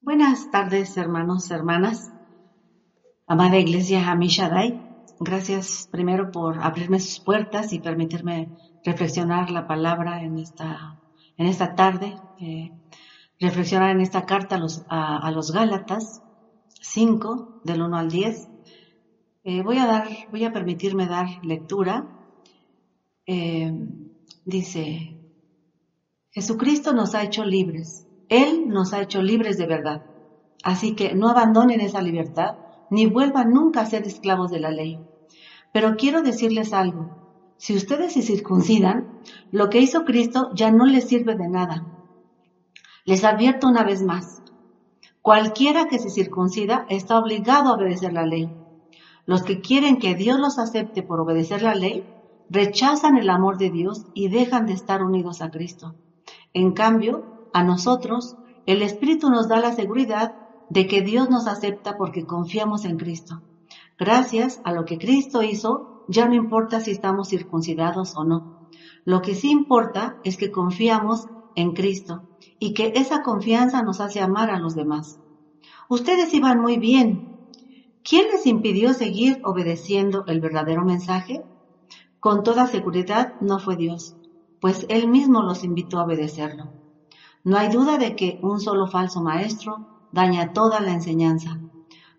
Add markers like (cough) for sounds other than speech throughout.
Buenas tardes, hermanos, hermanas. Amada Iglesia Hamishadai, gracias primero por abrirme sus puertas y permitirme reflexionar la palabra en esta, en esta tarde, eh, reflexionar en esta carta a los, a, los Gálatas 5, del 1 al 10. Eh, voy a dar, voy a permitirme dar lectura. Eh, dice, Jesucristo nos ha hecho libres él nos ha hecho libres de verdad. Así que no abandonen esa libertad ni vuelvan nunca a ser esclavos de la ley. Pero quiero decirles algo. Si ustedes se circuncidan, lo que hizo Cristo ya no les sirve de nada. Les advierto una vez más. Cualquiera que se circuncida está obligado a obedecer la ley. Los que quieren que Dios los acepte por obedecer la ley, rechazan el amor de Dios y dejan de estar unidos a Cristo. En cambio, a nosotros, el Espíritu nos da la seguridad de que Dios nos acepta porque confiamos en Cristo. Gracias a lo que Cristo hizo, ya no importa si estamos circuncidados o no. Lo que sí importa es que confiamos en Cristo y que esa confianza nos hace amar a los demás. Ustedes iban muy bien. ¿Quién les impidió seguir obedeciendo el verdadero mensaje? Con toda seguridad no fue Dios, pues Él mismo los invitó a obedecerlo. No hay duda de que un solo falso maestro daña toda la enseñanza.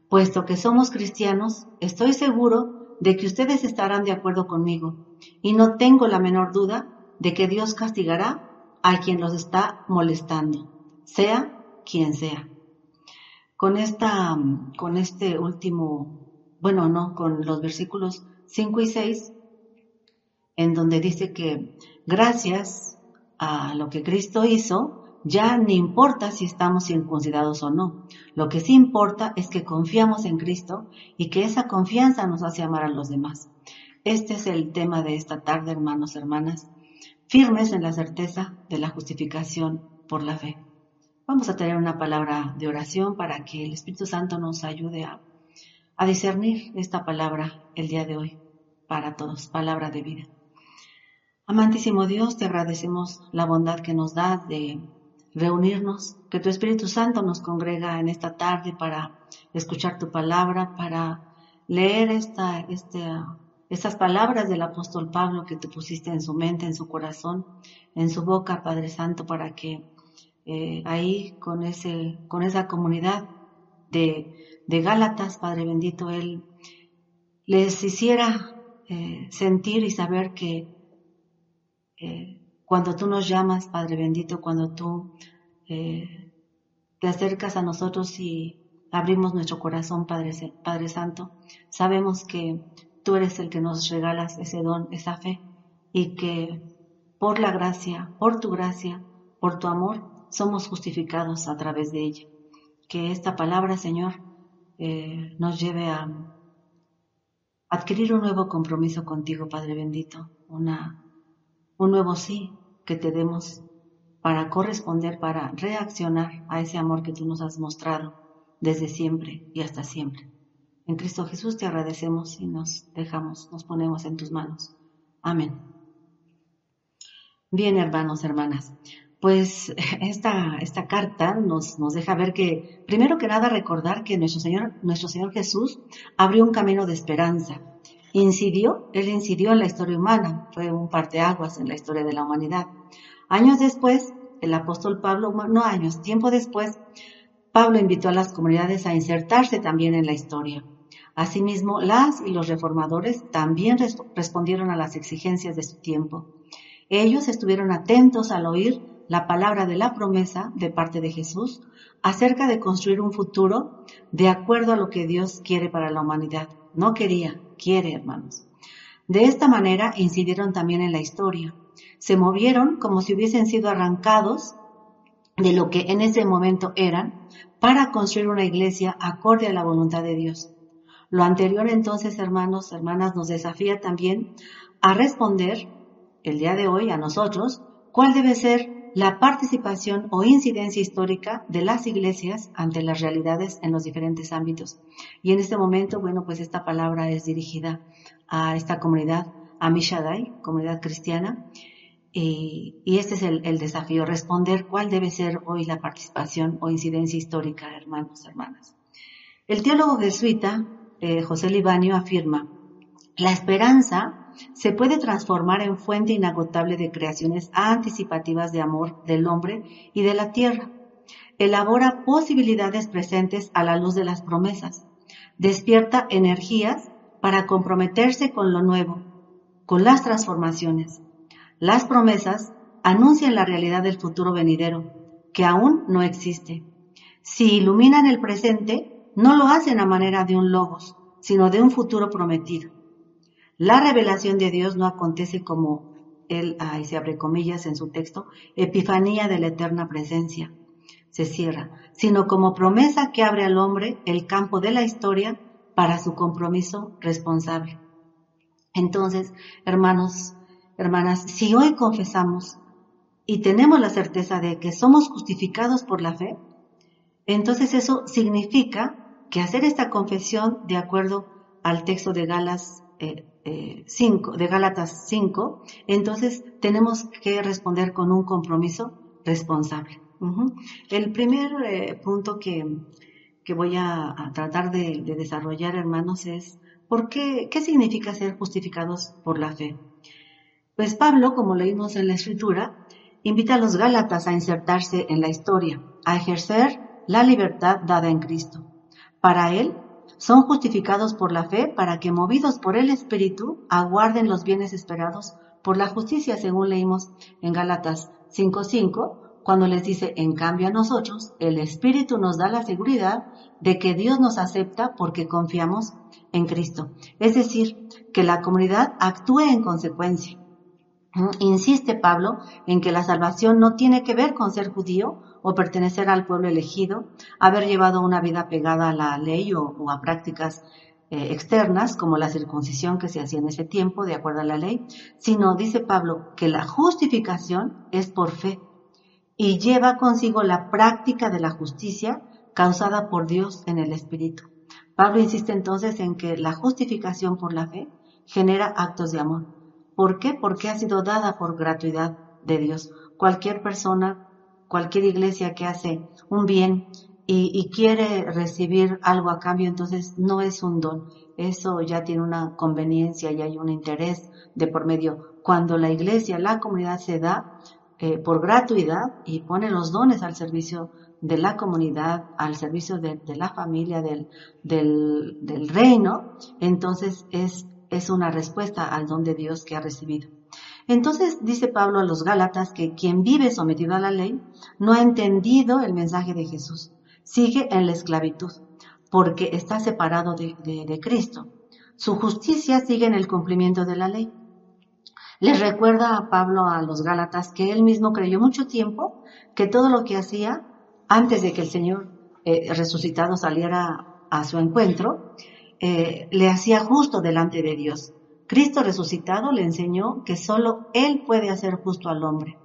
Puesto que somos cristianos, estoy seguro de que ustedes estarán de acuerdo conmigo y no tengo la menor duda de que Dios castigará a quien los está molestando, sea quien sea. Con esta, con este último, bueno, no, con los versículos 5 y 6, en donde dice que gracias a lo que Cristo hizo, ya ni importa si estamos circuncidados o no. Lo que sí importa es que confiamos en Cristo y que esa confianza nos hace amar a los demás. Este es el tema de esta tarde, hermanos, hermanas, firmes en la certeza de la justificación por la fe. Vamos a tener una palabra de oración para que el Espíritu Santo nos ayude a, a discernir esta palabra el día de hoy para todos, palabra de vida. Amantísimo Dios, te agradecemos la bondad que nos da de reunirnos, que tu Espíritu Santo nos congrega en esta tarde para escuchar tu palabra, para leer esta, estas palabras del apóstol Pablo que tú pusiste en su mente, en su corazón, en su boca, Padre Santo, para que eh, ahí con, ese, con esa comunidad de, de Gálatas, Padre bendito, Él les hiciera eh, sentir y saber que eh, cuando tú nos llamas, Padre bendito, cuando tú eh, te acercas a nosotros y abrimos nuestro corazón, Padre, Santo, sabemos que tú eres el que nos regalas ese don, esa fe, y que por la gracia, por tu gracia, por tu amor, somos justificados a través de ella. Que esta palabra, Señor, eh, nos lleve a adquirir un nuevo compromiso contigo, Padre bendito, un nuevo sí que te demos para corresponder, para reaccionar a ese amor que tú nos has mostrado desde siempre y hasta siempre. En Cristo Jesús te agradecemos y nos dejamos, nos ponemos en tus manos. Amén. Bien, hermanos, hermanas, pues (laughs) esta, esta carta nos, nos deja ver que, primero que nada, recordar que nuestro Señor, nuestro Señor Jesús abrió un camino de esperanza Incidió, él incidió en la historia humana, fue un parteaguas en la historia de la humanidad. Años después, el apóstol Pablo, no años, tiempo después, Pablo invitó a las comunidades a insertarse también en la historia. Asimismo, las y los reformadores también respondieron a las exigencias de su tiempo. Ellos estuvieron atentos al oír la palabra de la promesa de parte de Jesús acerca de construir un futuro de acuerdo a lo que Dios quiere para la humanidad. No quería, quiere, hermanos. De esta manera incidieron también en la historia. Se movieron como si hubiesen sido arrancados de lo que en ese momento eran para construir una iglesia acorde a la voluntad de Dios. Lo anterior entonces, hermanos, hermanas, nos desafía también a responder el día de hoy a nosotros cuál debe ser la participación o incidencia histórica de las iglesias ante las realidades en los diferentes ámbitos. Y en este momento, bueno, pues esta palabra es dirigida a esta comunidad, a Mishadai, comunidad cristiana, y, este es el, desafío, responder cuál debe ser hoy la participación o incidencia histórica, hermanos, hermanas. El teólogo jesuita eh, José Libanio afirma, la esperanza se puede transformar en fuente inagotable de creaciones anticipativas de amor del hombre y de la tierra. Elabora posibilidades presentes a la luz de las promesas. Despierta energías para comprometerse con lo nuevo, con las transformaciones. Las promesas anuncian la realidad del futuro venidero, que aún no existe. Si iluminan el presente, no lo hacen a manera de un logos, sino de un futuro prometido. La revelación de Dios no acontece como él, ahí se abre comillas en su texto, epifanía de la eterna presencia, se cierra, sino como promesa que abre al hombre el campo de la historia para su compromiso responsable. Entonces, hermanos, hermanas, si hoy confesamos y tenemos la certeza de que somos justificados por la fe, entonces eso significa que hacer esta confesión de acuerdo al texto de Galas, eh, eh, de Gálatas 5, entonces tenemos que responder con un compromiso responsable. El primer eh, punto que, voy a, tratar de, de, desarrollar, hermanos, es ¿por qué, qué significa ser justificados por la fe? Pues Pablo, como leímos en la escritura, invita a los Gálatas a insertarse en la historia, a ejercer la libertad dada en Cristo. Para él, son justificados por la fe para que, movidos por el Espíritu, aguarden los bienes esperados por la justicia, según leímos en Gálatas 5.5, cuando les dice, en cambio a nosotros, el Espíritu nos da la seguridad de que Dios nos acepta porque confiamos en Cristo. Es decir, que la comunidad actúe en consecuencia. Insiste Pablo en que la salvación no tiene que ver con ser judío o pertenecer al pueblo elegido, haber llevado una vida pegada a la ley o, a prácticas eh, externas, como la circuncisión que se hacía en ese tiempo, de acuerdo a la ley, sino, dice Pablo, que la justificación es por fe y lleva consigo la práctica de la justicia causada por Dios en el Espíritu. Pablo insiste entonces en que la justificación por la fe genera actos de amor. ¿Por qué? Porque ha sido dada por gratuidad de Dios. Cualquier persona cualquier iglesia que hace un bien y, quiere recibir algo a cambio, entonces no es un don. Eso ya tiene una conveniencia y hay un interés de por medio. Cuando la iglesia, la comunidad se da eh, por gratuidad y pone los dones al servicio de la comunidad, al servicio de, la familia, del, del, del, reino, entonces es, es una respuesta al don de Dios que ha recibido. Entonces dice Pablo a los Gálatas que quien vive sometido a la ley no ha entendido el mensaje de Jesús, sigue en la esclavitud, porque está separado de, Cristo. Su justicia sigue en el cumplimiento de la ley. Les recuerda a Pablo a los Gálatas que él mismo creyó mucho tiempo que todo lo que hacía antes de que el Señor eh, resucitado saliera a su encuentro, eh, le hacía justo delante de Dios. Cristo resucitado le enseñó que solo Él puede hacer justo al hombre.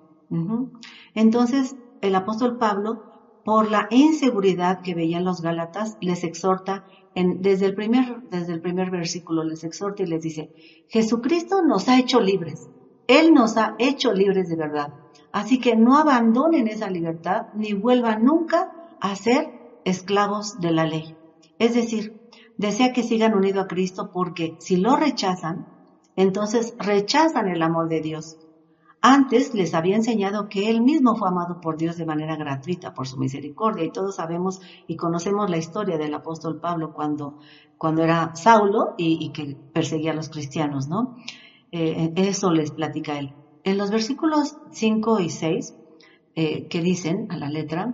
Entonces, el apóstol Pablo, por la inseguridad que veían los Gálatas, les exhorta, desde, el primer, desde el primer versículo, les exhorta y les dice, Jesucristo nos ha hecho libres. Él nos ha hecho libres de verdad. Así que no abandonen esa libertad ni vuelvan nunca a ser esclavos de la ley. Es decir, desea que sigan unidos a Cristo porque si lo rechazan, entonces rechazan el amor de Dios. Antes les había enseñado que Él mismo fue amado por Dios de manera gratuita, por su misericordia, y todos sabemos y conocemos la historia del apóstol Pablo cuando, cuando era Saulo y, que perseguía a los cristianos, ¿no? Eh, eso les platica Él. En los versículos 5 y 6, eh, que dicen a la letra,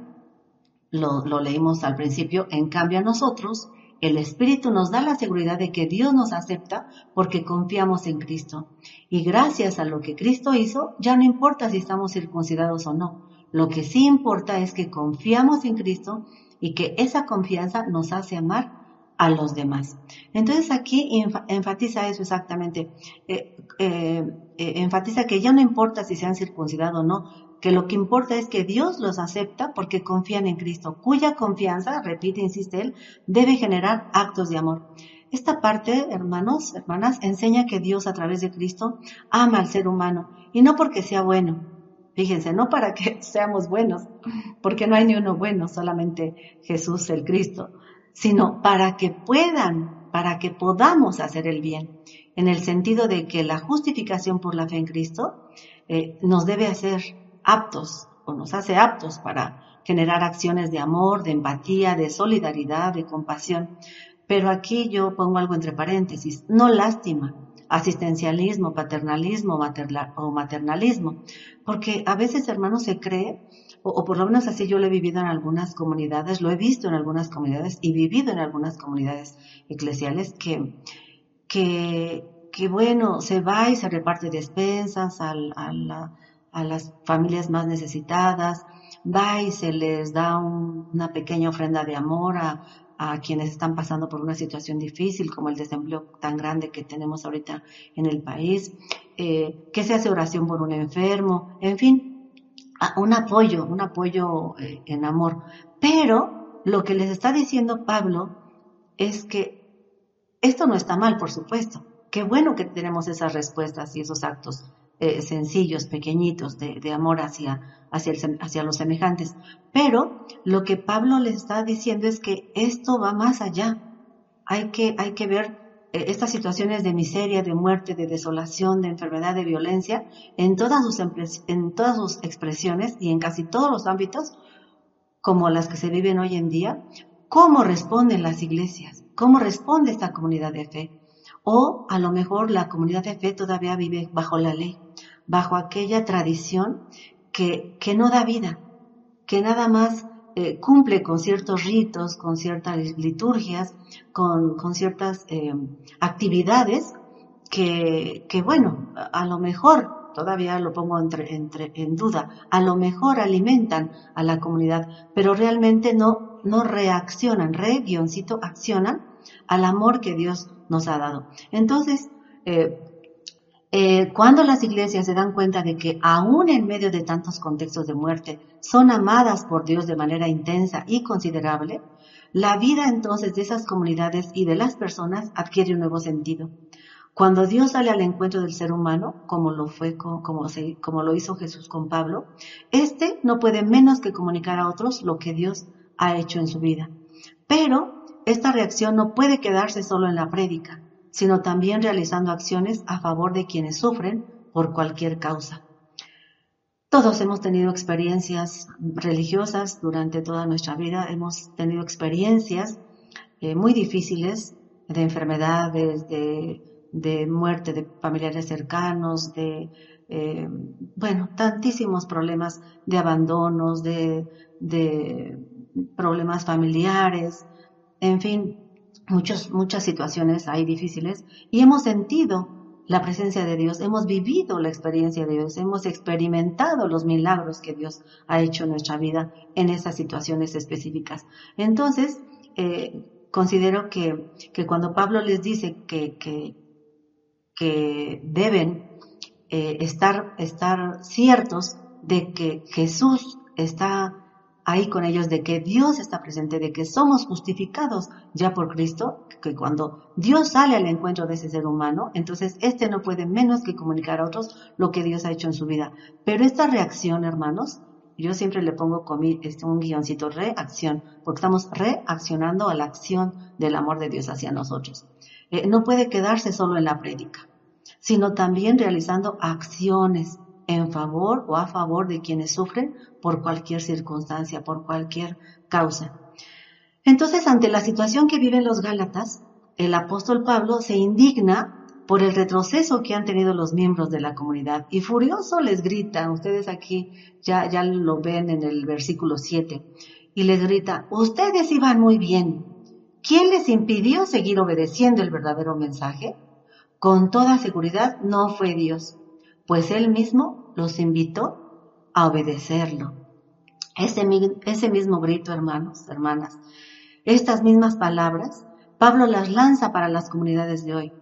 lo, lo leímos al principio, en cambio a nosotros, el Espíritu nos da la seguridad de que Dios nos acepta porque confiamos en Cristo. Y gracias a lo que Cristo hizo, ya no importa si estamos circuncidados o no, Lo que sí importa es que confiamos en Cristo y que esa confianza nos hace amar a los demás. Entonces aquí enfatiza eso exactamente. Eh, eh, eh, enfatiza que ya no importa si se han circuncidado o no, que lo que importa es que Dios los acepta porque confían en Cristo, cuya confianza, repite, insiste él, debe generar actos de amor. Esta parte, hermanos, hermanas, enseña que Dios a través de Cristo ama al ser humano y no porque sea bueno. Fíjense, no para que (laughs) seamos buenos, porque no hay ni uno bueno, solamente Jesús el Cristo, sino para que puedan, para que podamos hacer el bien, en el sentido de que la justificación por la fe en Cristo eh, nos debe hacer aptos o nos hace aptos para generar acciones de amor, de empatía, de solidaridad, de compasión. Pero aquí yo pongo algo entre paréntesis, no lástima, asistencialismo, paternalismo o maternalismo, porque a veces, hermanos, se cree o, por lo menos así yo lo he vivido en algunas comunidades, lo he visto en algunas comunidades y vivido en algunas comunidades eclesiales que, que, bueno, se va y se reparte despensas a, a las familias más necesitadas, va y se les da una pequeña ofrenda de amor a, quienes están pasando por una situación difícil como el desempleo tan grande que tenemos ahorita en el país, eh, que se hace oración por un enfermo, en fin, un apoyo, un apoyo eh, en amor. Pero lo que les está diciendo Pablo es que esto no está mal, por supuesto. Qué bueno que tenemos esas respuestas y esos actos eh, sencillos, pequeñitos de, amor hacia, hacia, hacia los semejantes. Pero lo que Pablo les está diciendo es que esto va más allá. Hay que, hay que ver eh, estas situaciones de miseria, de muerte, de desolación, de enfermedad, de violencia, en todas sus, en todas sus expresiones y en casi todos los ámbitos, como las que se viven hoy en día, cómo responden las iglesias, cómo responde esta comunidad de fe. O a lo mejor la comunidad de fe todavía vive bajo la ley, bajo aquella tradición que, que no da vida, que nada más eh, cumple con ciertos ritos, con ciertas liturgias, con, ciertas eh, actividades que, que, bueno, a, lo mejor, todavía lo pongo entre, entre, en duda, a lo mejor alimentan a la comunidad, pero realmente no, no reaccionan, re guioncito, accionan al amor que Dios nos ha dado. Entonces, eh, eh, cuando las iglesias se dan cuenta de que aún en medio de tantos contextos de muerte son amadas por Dios de manera intensa y considerable, la vida entonces de esas comunidades y de las personas adquiere un nuevo sentido. Cuando Dios sale al encuentro del ser humano, como lo fue como, lo hizo Jesús con Pablo, este no puede menos que comunicar a otros lo que Dios ha hecho en su vida. Pero esta reacción no puede quedarse solo en la prédica sino también realizando acciones a favor de quienes sufren por cualquier causa. Todos hemos tenido experiencias religiosas durante toda nuestra vida, hemos tenido experiencias eh, muy difíciles de enfermedades, de, muerte de familiares cercanos, de, eh, bueno, tantísimos problemas de abandonos, de, de problemas familiares, en fin, muchos, muchas situaciones hay difíciles y hemos sentido la presencia de Dios, hemos vivido la experiencia de Dios, hemos experimentado los milagros que Dios ha hecho en nuestra vida en esas situaciones específicas. Entonces, eh, considero que, que, cuando Pablo les dice que, que, deben eh, estar, estar ciertos de que Jesús está ahí con ellos de que Dios está presente, de que somos justificados ya por Cristo, que cuando Dios sale al encuentro de ese ser humano, entonces este no puede menos que comunicar a otros lo que Dios ha hecho en su vida. Pero esta reacción, hermanos, yo siempre le pongo este, un guioncito reacción, porque estamos reaccionando a la acción del amor de Dios hacia nosotros. Eh, no puede quedarse solo en la prédica, sino también realizando acciones en favor o a favor de quienes sufren por cualquier circunstancia, por cualquier causa. Entonces, ante la situación que viven los Gálatas, el apóstol Pablo se indigna por el retroceso que han tenido los miembros de la comunidad y furioso les grita, ustedes aquí ya, ya lo ven en el versículo 7, y les grita, ustedes iban muy bien, ¿quién les impidió seguir obedeciendo el verdadero mensaje? Con toda seguridad no fue Dios, pues Él mismo los invitó a obedecerlo. ese, mismo grito, hermanos, hermanas, estas mismas palabras, Pablo las lanza para las comunidades de hoy.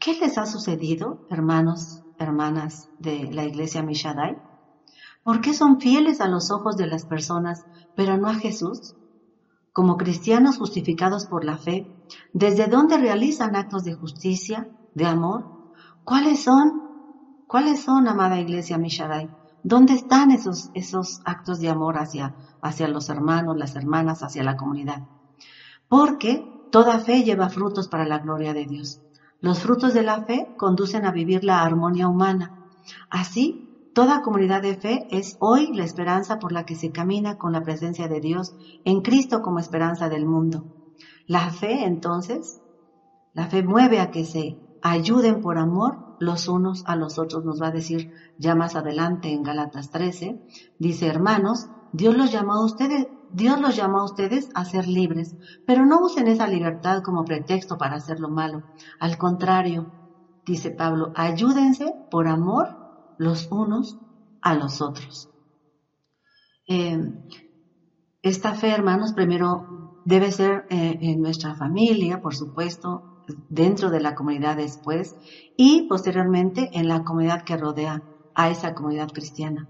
¿Qué les ha sucedido, hermanos, hermanas de la iglesia Mishadai? ¿Por qué son fieles a los ojos de las personas, pero no a Jesús? Como cristianos justificados por la fe, ¿desde dónde realizan actos de justicia, de amor? ¿Cuáles son? ¿Cuáles son, amada iglesia Mishadai? ¿Dónde están esos, esos actos de amor hacia, hacia los hermanos, las hermanas, hacia la comunidad? Porque toda fe lleva frutos para la gloria de Dios. Los frutos de la fe conducen a vivir la armonía humana. Así, Toda comunidad de fe es hoy la esperanza por la que se camina con la presencia de Dios en Cristo como esperanza del mundo. La fe, entonces, la fe mueve a que se ayuden por amor los unos a los otros, nos va a decir ya más adelante en Galatas 13, dice, hermanos, Dios los llamó a ustedes, Dios los llamó a ustedes a ser libres, pero no usen esa libertad como pretexto para hacer lo malo. Al contrario, dice Pablo, ayúdense por amor los unos a los otros. Eh, esta fe, hermanos, primero debe ser eh, en nuestra familia, por supuesto, dentro de la comunidad después y posteriormente en la comunidad que rodea a esa comunidad cristiana.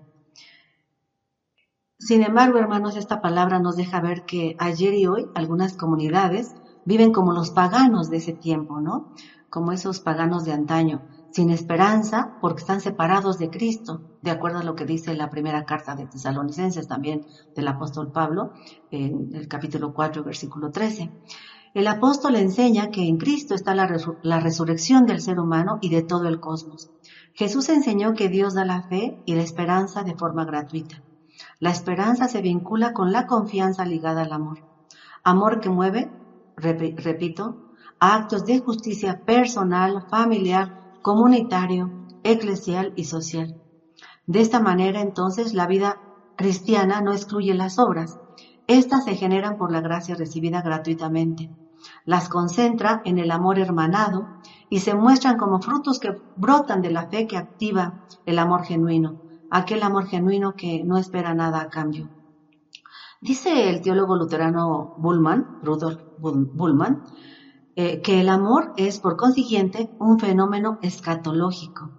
Sin embargo, hermanos, esta palabra nos deja ver que ayer y hoy algunas comunidades viven como los paganos de ese tiempo, ¿no? Como esos paganos de antaño, sin esperanza porque están separados de Cristo, de acuerdo a lo que dice la primera carta de Tesalonicenses también del apóstol Pablo, en el capítulo 4, versículo 13. El apóstol enseña que en Cristo está la, resurrección del ser humano y de todo el cosmos. Jesús enseñó que Dios da la fe y la esperanza de forma gratuita. La esperanza se vincula con la confianza ligada al amor. Amor que mueve, repito, a actos de justicia personal, familiar, comunitario, eclesial y social. De esta manera, entonces, la vida cristiana no excluye las obras. Estas se generan por la gracia recibida gratuitamente. Las concentra en el amor hermanado y se muestran como frutos que brotan de la fe que activa el amor genuino, aquel amor genuino que no espera nada a cambio. Dice el teólogo luterano Bullman, Rudolf Bullman, eh, que el amor es, por consiguiente, un fenómeno escatológico.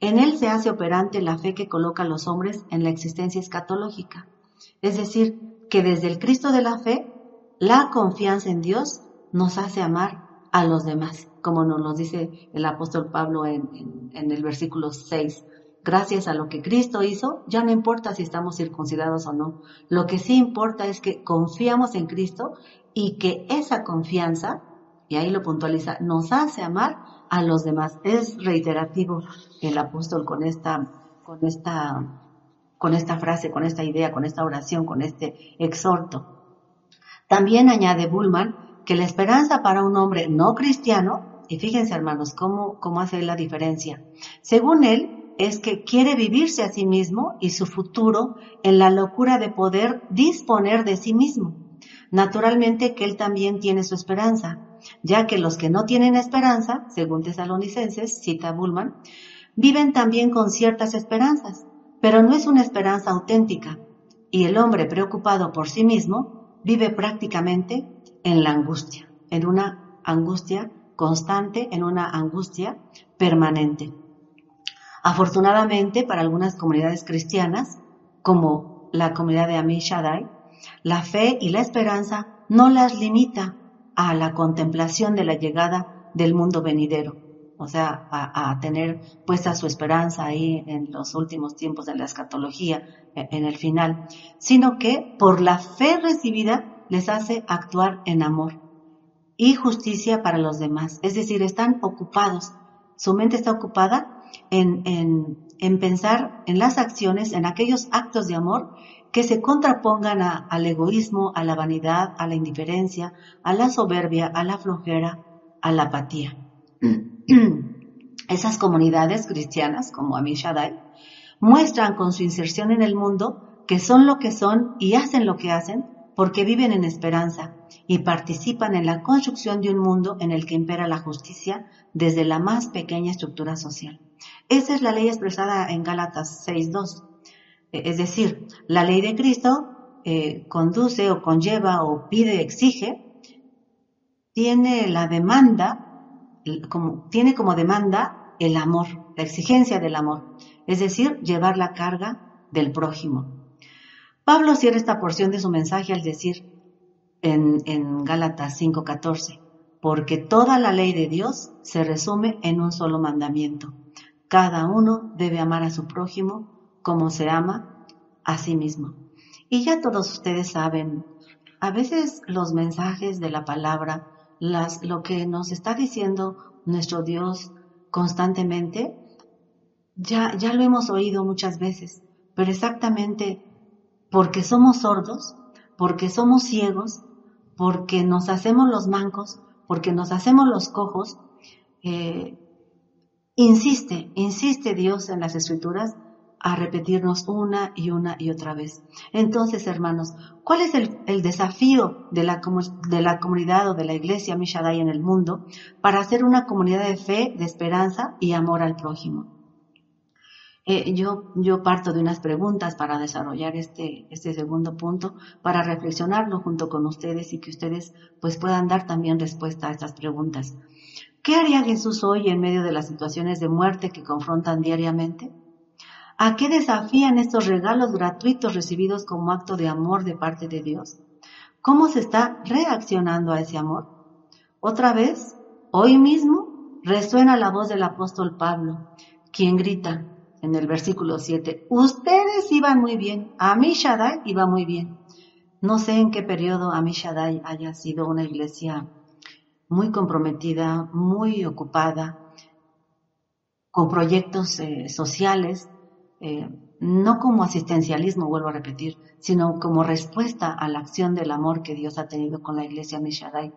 En él se hace operante la fe que coloca a los hombres en la existencia escatológica. Es decir, que desde el Cristo de la fe, la confianza en Dios nos hace amar a los demás, como nos lo dice el apóstol Pablo en, en el versículo 6. Gracias a lo que Cristo hizo, ya no importa si estamos circuncidados o no. Lo que sí importa es que confiamos en Cristo y que esa confianza y ahí lo puntualiza, nos hace amar a los demás. Es reiterativo el apóstol con esta, con esta, con esta frase, con esta idea, con esta oración, con este exhorto. También añade Bullman que la esperanza para un hombre no cristiano, y fíjense hermanos cómo, cómo hace la diferencia, según él, es que quiere vivirse a sí mismo y su futuro en la locura de poder disponer de sí mismo. Naturalmente que él también tiene su esperanza, ya que los que no tienen esperanza, según tesalonicenses, cita Bullman, viven también con ciertas esperanzas, pero no es una esperanza auténtica, y el hombre preocupado por sí mismo vive prácticamente en la angustia, en una angustia constante, en una angustia permanente. Afortunadamente, para algunas comunidades cristianas, como la comunidad de Amishadai, la fe y la esperanza no las limita a la contemplación de la llegada del mundo venidero, o sea, a, tener puesta su esperanza ahí en los últimos tiempos de la escatología, e, en el final, sino que por la fe recibida les hace actuar en amor y justicia para los demás. Es decir, están ocupados, su mente está ocupada en, en, en pensar en las acciones, en aquellos actos de amor que se contrapongan al egoísmo, a la vanidad, a la indiferencia, a la soberbia, a la flojera, a la apatía. (clears throat) Esas comunidades cristianas, como Amishadai, muestran con su inserción en el mundo que son lo que son y hacen lo que hacen porque viven en esperanza y participan en la construcción de un mundo en el que impera la justicia desde la más pequeña estructura social. Esa es la ley expresada en Gálatas 6.2 es decir, la ley de Cristo eh, conduce o conlleva o pide, exige, tiene la demanda, tiene como demanda el amor, la exigencia del amor, es decir, llevar la carga del prójimo. Pablo cierra esta porción de su mensaje al decir en, en Gálatas 5:14, porque toda la ley de Dios se resume en un solo mandamiento. Cada uno debe amar a su prójimo como se ama a sí mismo. Y ya todos ustedes saben, a veces los mensajes de la palabra, las, lo que nos está diciendo nuestro Dios constantemente, ya, ya lo hemos oído muchas veces, pero exactamente porque somos sordos, porque somos ciegos, porque nos hacemos los mancos, porque nos hacemos los cojos, eh, insiste, insiste Dios en las escrituras a repetirnos una y una y otra vez. Entonces, hermanos, ¿cuál es el, desafío de la, de la, comunidad o de la iglesia Mishadai en el mundo para ser una comunidad de fe, de esperanza y amor al prójimo? Eh, yo, yo parto de unas preguntas para desarrollar este, este segundo punto, para reflexionarlo junto con ustedes y que ustedes pues puedan dar también respuesta a estas preguntas. ¿Qué haría Jesús hoy en medio de las situaciones de muerte que confrontan diariamente? ¿A qué desafían estos regalos gratuitos recibidos como acto de amor de parte de Dios? ¿Cómo se está reaccionando a ese amor? Otra vez, hoy mismo, resuena la voz del apóstol Pablo, quien grita en el versículo 7, ustedes iban muy bien, Amishadai iba muy bien. No sé en qué periodo Amishadai haya sido una iglesia muy comprometida, muy ocupada, con proyectos eh, sociales, eh, no como asistencialismo, vuelvo a repetir, sino como respuesta a la acción del amor que Dios ha tenido con la iglesia Mishadai.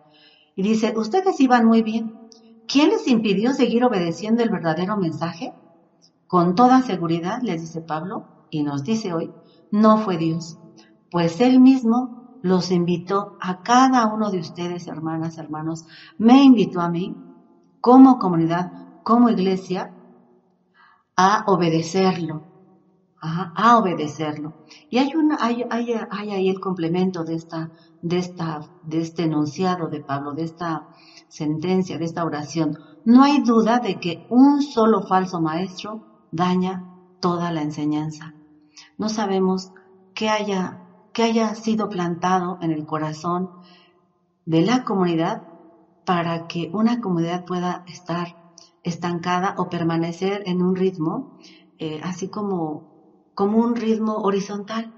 Y dice, ustedes iban muy bien. ¿Quién les impidió seguir obedeciendo el verdadero mensaje? Con toda seguridad, les dice Pablo, y nos dice hoy, no fue Dios, pues Él mismo los invitó a cada uno de ustedes, hermanas, hermanos, me invitó a mí, como comunidad, como iglesia, a obedecerlo, a obedecerlo. Y hay, una, hay, hay, hay, ahí el complemento de, esta, de, esta, de este enunciado de Pablo, de esta sentencia, de esta oración. No hay duda de que un solo falso maestro daña toda la enseñanza. No sabemos qué haya, qué haya sido plantado en el corazón de la comunidad para que una comunidad pueda estar estancada o permanecer en un ritmo eh, así como como un ritmo horizontal,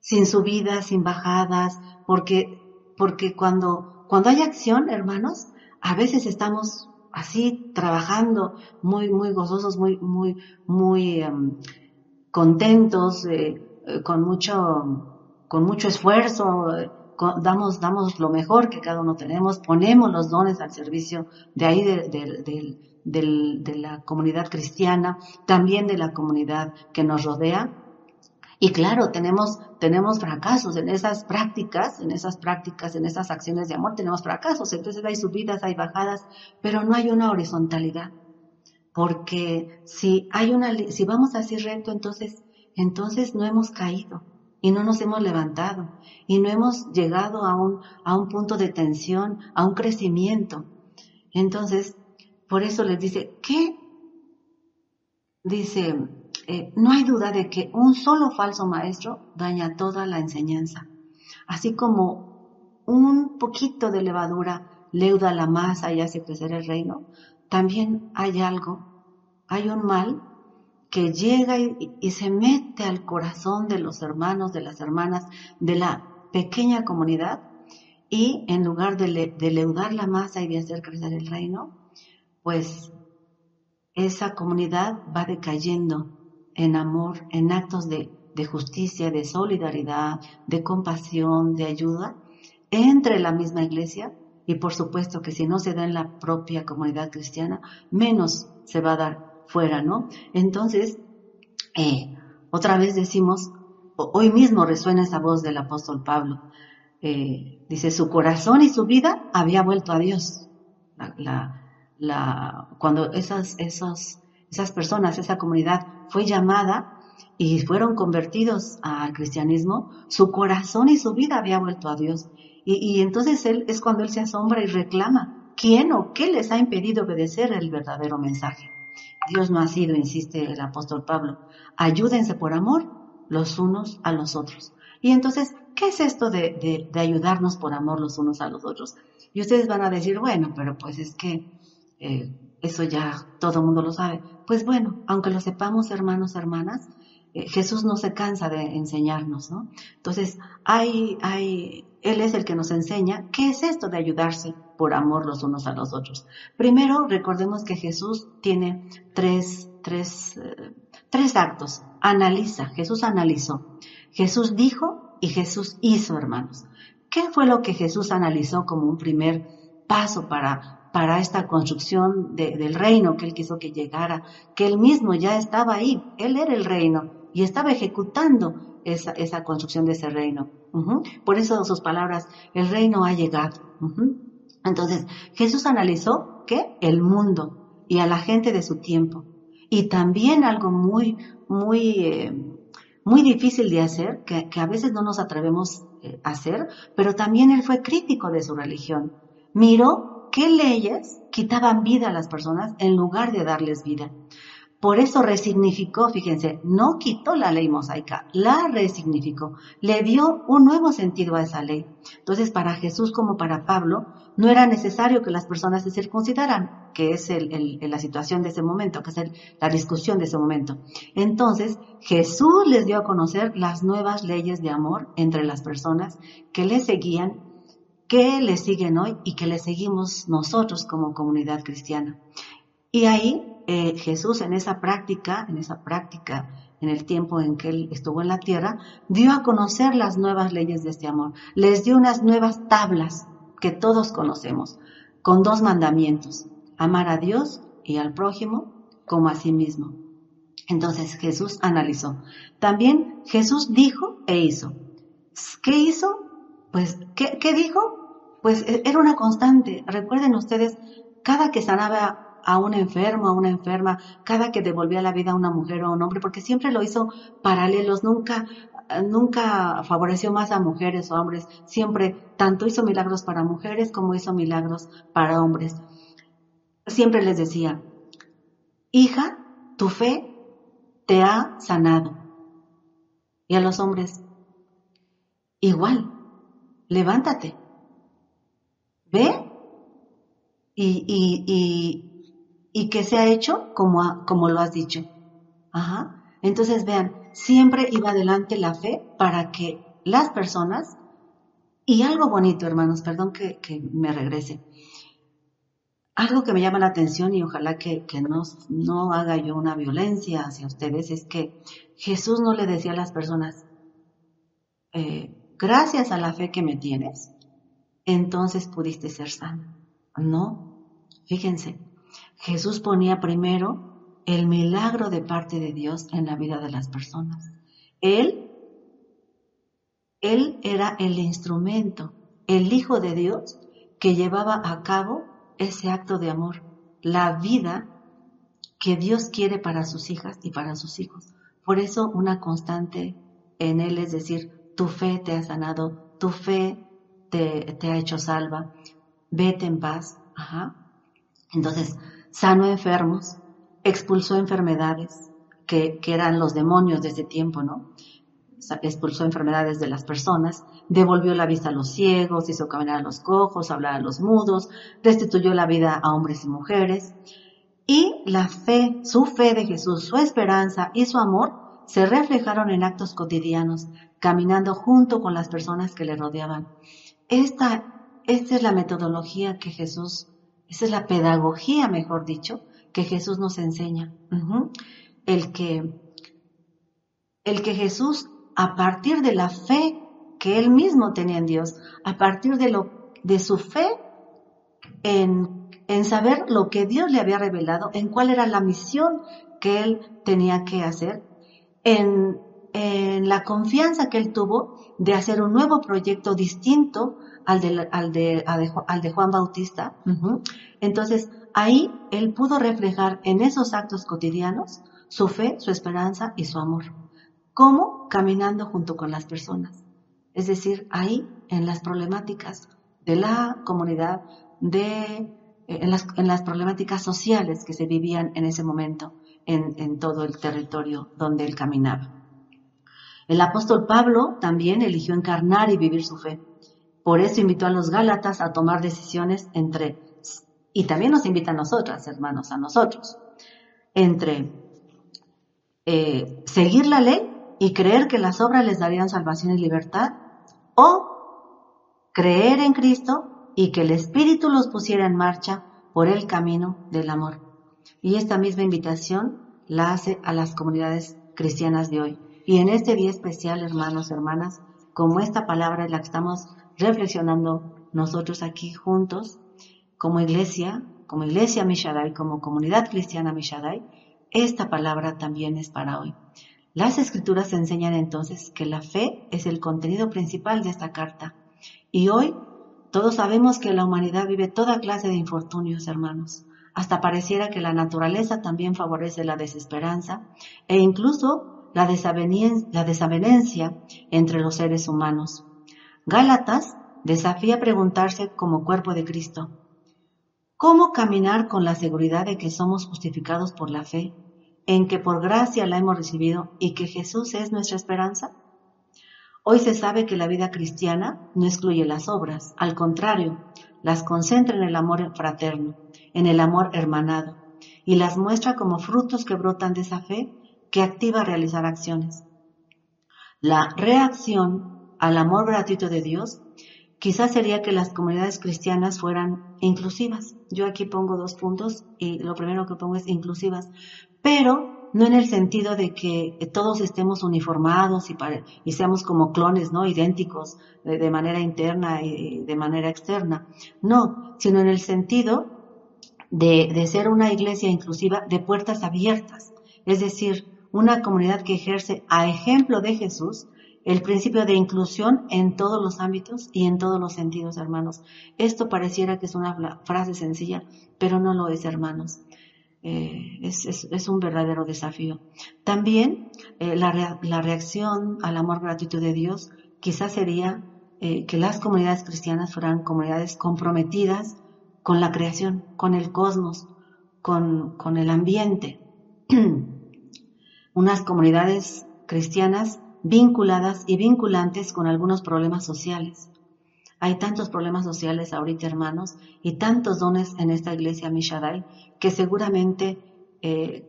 sin subidas, sin bajadas, porque, porque cuando, cuando hay acción, hermanos, a veces estamos así trabajando muy, muy gozosos, muy, muy, muy em, contentos, eh, eh, con mucho, con mucho esfuerzo, damos, damos lo mejor que cada uno tenemos, ponemos los dones al servicio de ahí del de la comunidad cristiana, también de la comunidad que nos rodea. Y claro, tenemos, tenemos fracasos en esas prácticas, en esas prácticas, en esas acciones de amor, tenemos fracasos. Entonces hay subidas, hay bajadas, pero no hay una horizontalidad. Porque si hay una, si vamos así recto, entonces, entonces no hemos caído y no nos hemos levantado y no hemos llegado a un, a un punto de tensión, a un crecimiento. Entonces, por eso les dice, ¿qué? Dice, eh, no hay duda de que un solo falso maestro daña toda la enseñanza. Así como un poquito de levadura leuda la masa y hace crecer el reino, también hay algo, hay un mal que llega y, se mete al corazón de los hermanos, de las hermanas, de la pequeña comunidad, y en lugar de, de leudar la masa y de hacer crecer el reino, pues esa comunidad va decayendo en amor, en actos de, justicia, de solidaridad, de compasión, de ayuda entre la misma iglesia y por supuesto que si no se da en la propia comunidad cristiana, menos se va a dar fuera, ¿no? Entonces, eh, otra vez decimos, hoy mismo resuena esa voz del apóstol Pablo, eh, dice, su corazón y su vida había vuelto a Dios. cuando esas, esas, esas personas, esa comunidad fue llamada, y fueron convertidos al cristianismo, su corazón y su vida había vuelto a Dios. Y, entonces él es cuando él se asombra y reclama, ¿quién o qué les ha impedido obedecer el verdadero mensaje? Dios no ha sido, insiste el apóstol Pablo, ayúdense por amor los unos a los otros. Y entonces, ¿qué es esto de, ayudarnos por amor los unos a los otros? Y ustedes van a decir, bueno, pero pues es que eh, eso ya todo el mundo lo sabe. Pues bueno, aunque lo sepamos, hermanos, hermanas, eh, Jesús no se cansa de enseñarnos, ¿no? Entonces, hay, hay, Él es el que nos enseña qué es esto de ayudarse por amor los unos a los otros. Primero, recordemos que Jesús tiene tres, tres, eh, tres actos. Analiza, Jesús analizó. Jesús dijo y Jesús hizo, hermanos. ¿Qué fue lo que Jesús analizó como un primer paso para, para esta construcción del reino que él quiso que llegara? Que él mismo ya estaba ahí, él era el reino y estaba ejecutando esa, esa construcción de ese reino. Por eso sus palabras, el reino ha llegado. Entonces, Jesús analizó ¿qué? El mundo y a la gente de su tiempo. Y también algo muy, muy, eh, muy difícil de hacer, que, que, a veces no nos atrevemos eh, a hacer, pero también él fue crítico de su religión. Miró qué leyes quitaban vida a las personas en lugar de darles vida. Por eso resignificó, fíjense, no quitó la ley mosaica, la resignificó, le dio un nuevo sentido a esa ley. Entonces, para Jesús como para Pablo, no era necesario que las personas se circuncidaran, que es la situación de ese momento, que es la discusión de ese momento. Entonces, Jesús les dio a conocer las nuevas leyes de amor entre las personas que le seguían, que le siguen hoy y que le seguimos nosotros como comunidad cristiana. Y ahí eh, Jesús en esa práctica, en esa práctica, en el tiempo en que él estuvo en la tierra, dio a conocer las nuevas leyes de este amor. Les dio unas nuevas tablas que todos conocemos, con dos mandamientos, amar a Dios y al prójimo como a sí mismo. Entonces Jesús analizó. También Jesús dijo e hizo. ¿Qué hizo? Pues, ¿qué, dijo? Pues e, era una constante. Recuerden ustedes, cada que sanaba a un enfermo, a una enferma, cada que devolvía la vida a una mujer o a un hombre, porque siempre lo hizo paralelos, nunca, nunca favoreció más a mujeres o hombres, siempre tanto hizo milagros para mujeres como hizo milagros para hombres. Siempre les decía, hija, tu fe te ha sanado. Y a los hombres, igual, levántate, ve y, y, y, y que se ha hecho como, como lo has dicho. Ajá. Entonces vean, siempre iba adelante la fe para que las personas, y algo bonito hermanos, perdón que, me regrese, algo que me llama la atención y ojalá que, no, no haga yo una violencia hacia ustedes es que Jesús no le decía a las personas, eh, gracias a la fe que me tienes, entonces pudiste ser sana. No, fíjense, Jesús ponía primero el milagro de parte de Dios en la vida de las personas. Él, él era el instrumento, el Hijo de Dios que llevaba a cabo ese acto de amor, la vida que Dios quiere para sus hijas y para sus hijos. Por eso una constante en Él es decir, tu fe te ha sanado, tu fe te, te ha hecho salva, vete en paz. Ajá. Entonces, sanó enfermos, expulsó enfermedades, que, eran los demonios de ese tiempo, ¿no? Expulsó enfermedades de las personas, devolvió la vista a los ciegos, hizo caminar a los cojos, hablar a los mudos, restituyó la vida a hombres y mujeres. Y la fe, su fe de Jesús, su esperanza y su amor se reflejaron en actos cotidianos, caminando junto con las personas que le rodeaban. Esta, esta es la metodología que Jesús esa es la pedagogía, mejor dicho, que Jesús nos enseña. El que, el que Jesús, a partir de la fe que él mismo tenía en Dios, a partir de lo, de su fe en, en saber lo que Dios le había revelado, en cuál era la misión que él tenía que hacer, en, en la confianza que él tuvo de hacer un nuevo proyecto distinto al de, al de, al de Juan Bautista. Entonces, ahí él pudo reflejar en esos actos cotidianos su fe, su esperanza y su amor. ¿Cómo? Caminando junto con las personas. Es decir, ahí en las problemáticas de la comunidad, de, eh, en, las, problemáticas sociales que se vivían en ese momento en, todo el territorio donde él caminaba. El apóstol Pablo también eligió encarnar y vivir su fe. Por eso invitó a los Gálatas a tomar decisiones entre, y también nos invita a nosotras, hermanos, a nosotros, entre eh, seguir la ley y creer que las obras les darían salvación y libertad, o creer en Cristo y que el Espíritu los pusiera en marcha por el camino del amor. Y esta misma invitación la hace a las comunidades cristianas de hoy. Y en este día especial, hermanos, hermanas, como esta palabra es la que estamos reflexionando nosotros aquí juntos, como iglesia, como iglesia Mishadai, como comunidad cristiana Mishadai, esta palabra también es para hoy. Las escrituras enseñan entonces que la fe es el contenido principal de esta carta. Y hoy todos sabemos que la humanidad vive toda clase de infortunios, hermanos. Hasta pareciera que la naturaleza también favorece la desesperanza e incluso la, desavenencia entre los seres humanos. Gálatas desafía preguntarse como cuerpo de Cristo, ¿cómo caminar con la seguridad de que somos justificados por la fe, en que por gracia la hemos recibido y que Jesús es nuestra esperanza? Hoy se sabe que la vida cristiana no excluye las obras, al contrario, las concentra en el amor fraterno, en el amor hermanado, y las muestra como frutos que brotan de esa fe que activa a realizar acciones. La reacción al amor gratuito de Dios quizás sería que las comunidades cristianas fueran inclusivas. Yo aquí pongo dos puntos y lo primero que pongo es inclusivas, pero no en el sentido de que todos estemos uniformados y, seamos como clones, ¿no? Idénticos de, manera interna y de manera externa. No, sino en el sentido de, ser una iglesia inclusiva de puertas abiertas. Es decir, una comunidad que ejerce a ejemplo de Jesús el principio de inclusión en todos los ámbitos y en todos los sentidos, hermanos. Esto pareciera que es una frase sencilla, pero no lo es, hermanos. Eh, es, un verdadero desafío. También eh, la, reacción al amor gratuito de Dios quizás sería eh, que las comunidades cristianas fueran comunidades comprometidas con la creación, con el cosmos, con, con el ambiente. (clears throat) unas comunidades cristianas vinculadas y vinculantes con algunos problemas sociales. Hay tantos problemas sociales ahorita, hermanos, y tantos dones en esta iglesia Mishadai que seguramente eh,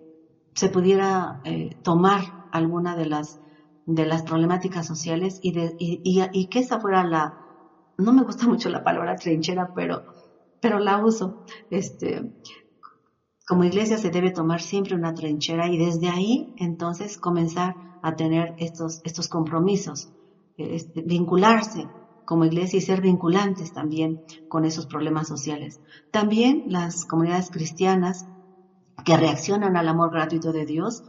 se pudiera eh, tomar alguna de las, de las problemáticas sociales y, que esa fuera la, no me gusta mucho la palabra trinchera, pero, pero la uso, este, como iglesia se debe tomar siempre una trinchera y desde ahí entonces comenzar a tener estos, estos compromisos, este, vincularse como iglesia y ser vinculantes también con esos problemas sociales. También las comunidades cristianas que reaccionan al amor gratuito de Dios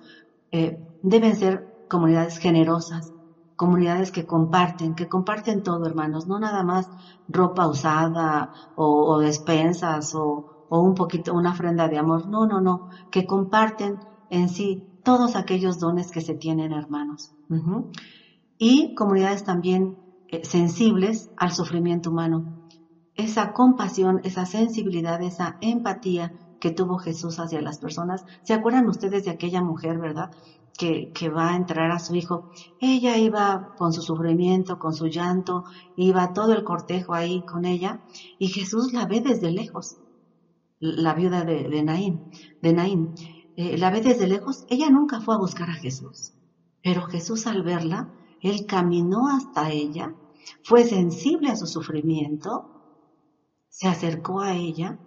eh, deben ser comunidades generosas, comunidades que comparten, que comparten todo, hermanos, no nada más ropa usada o, despensas o, o un poquito, una ofrenda de amor. No, no, no, que comparten en sí todos aquellos dones que se tienen, hermanos. Y comunidades también eh, sensibles al sufrimiento humano. Esa compasión, esa sensibilidad, esa empatía que tuvo Jesús hacia las personas. ¿Se acuerdan ustedes de aquella mujer, verdad? Que, que, va a entrar a su hijo. Ella iba con su sufrimiento, con su llanto, iba todo el cortejo ahí con ella y Jesús la ve desde lejos la viuda de, Naín, de Naín. Eh, la ve desde lejos, ella nunca fue a buscar a Jesús, pero Jesús al verla, él caminó hasta ella, fue sensible a su sufrimiento, se acercó a ella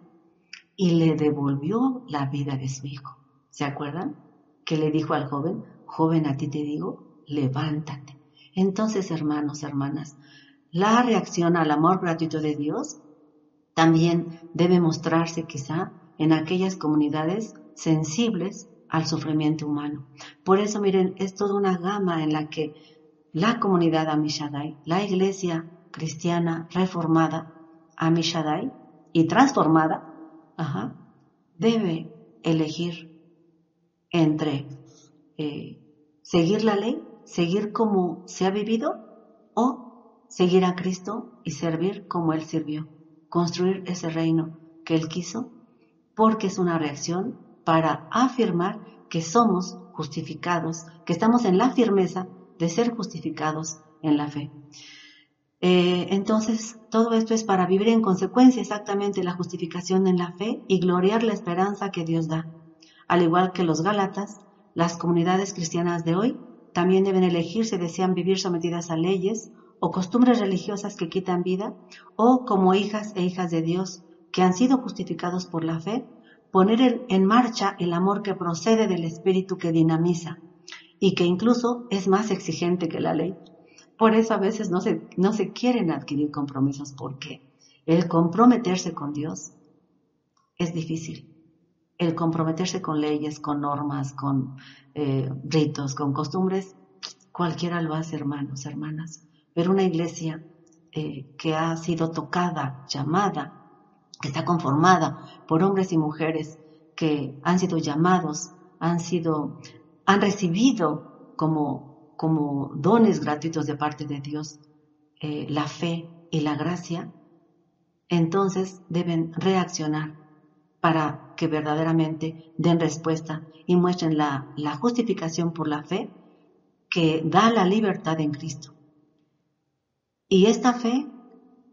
y le devolvió la vida de su hijo. ¿Se acuerdan? Que le dijo al joven, joven a ti te digo, levántate. Entonces, hermanos, hermanas, la reacción al amor gratuito de Dios también debe mostrarse quizá en aquellas comunidades sensibles al sufrimiento humano. Por eso, miren, es toda una gama en la que la comunidad Amishadai, la iglesia cristiana reformada Amishadai y transformada, debe elegir entre eh, seguir la ley seguir como se ha vivido o seguir a Cristo y servir como Él sirvió, construir ese reino que Él quiso, porque es una reacción para afirmar que somos justificados, que estamos en la firmeza de ser justificados en la fe. Eh, entonces, todo esto es para vivir en consecuencia exactamente la justificación en la fe y gloriar la esperanza que Dios da. Al igual que los Gálatas, las comunidades cristianas de hoy también deben elegir si desean vivir sometidas a leyes o costumbres religiosas que quitan vida, o como hijas e hijas de Dios que han sido justificados por la fe, poner en marcha el amor que procede del Espíritu que dinamiza y que incluso es más exigente que la ley. Por eso a veces no se, no se quieren adquirir compromisos porque el comprometerse con Dios es difícil. El comprometerse con leyes, con normas, con eh, ritos, con costumbres, cualquiera lo hace, hermanos, hermanas. Pero una iglesia eh, que ha sido tocada, llamada, que está conformada por hombres y mujeres que han sido llamados, han sido, han recibido como, como dones gratuitos de parte de Dios eh, la fe y la gracia, entonces deben reaccionar para que verdaderamente den respuesta y muestren la, la justificación por la fe que da la libertad en Cristo. Y esta fe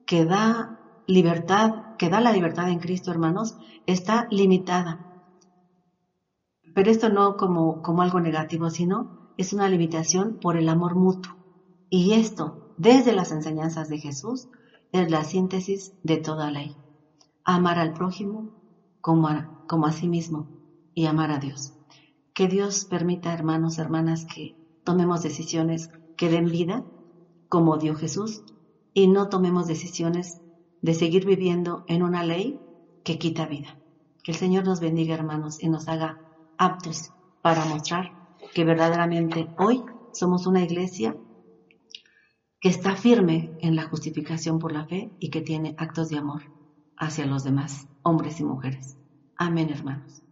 que da libertad, que da la libertad en Cristo, hermanos, está limitada. Pero esto no como, como algo negativo, sino es una limitación por el amor mutuo. Y esto, desde las enseñanzas de Jesús, es la síntesis de toda ley. Amar al prójimo como a, sí mismo y amar a Dios. Que Dios permita, hermanos, hermanas, que tomemos decisiones que den vida, como dio Jesús, y no tomemos decisiones de seguir viviendo en una ley que quita vida. Que el Señor nos bendiga, hermanos, y nos haga aptos para mostrar que verdaderamente hoy somos una iglesia que está firme en la justificación por la fe y que tiene actos de amor hacia los demás, hombres y mujeres. Amén, hermanos.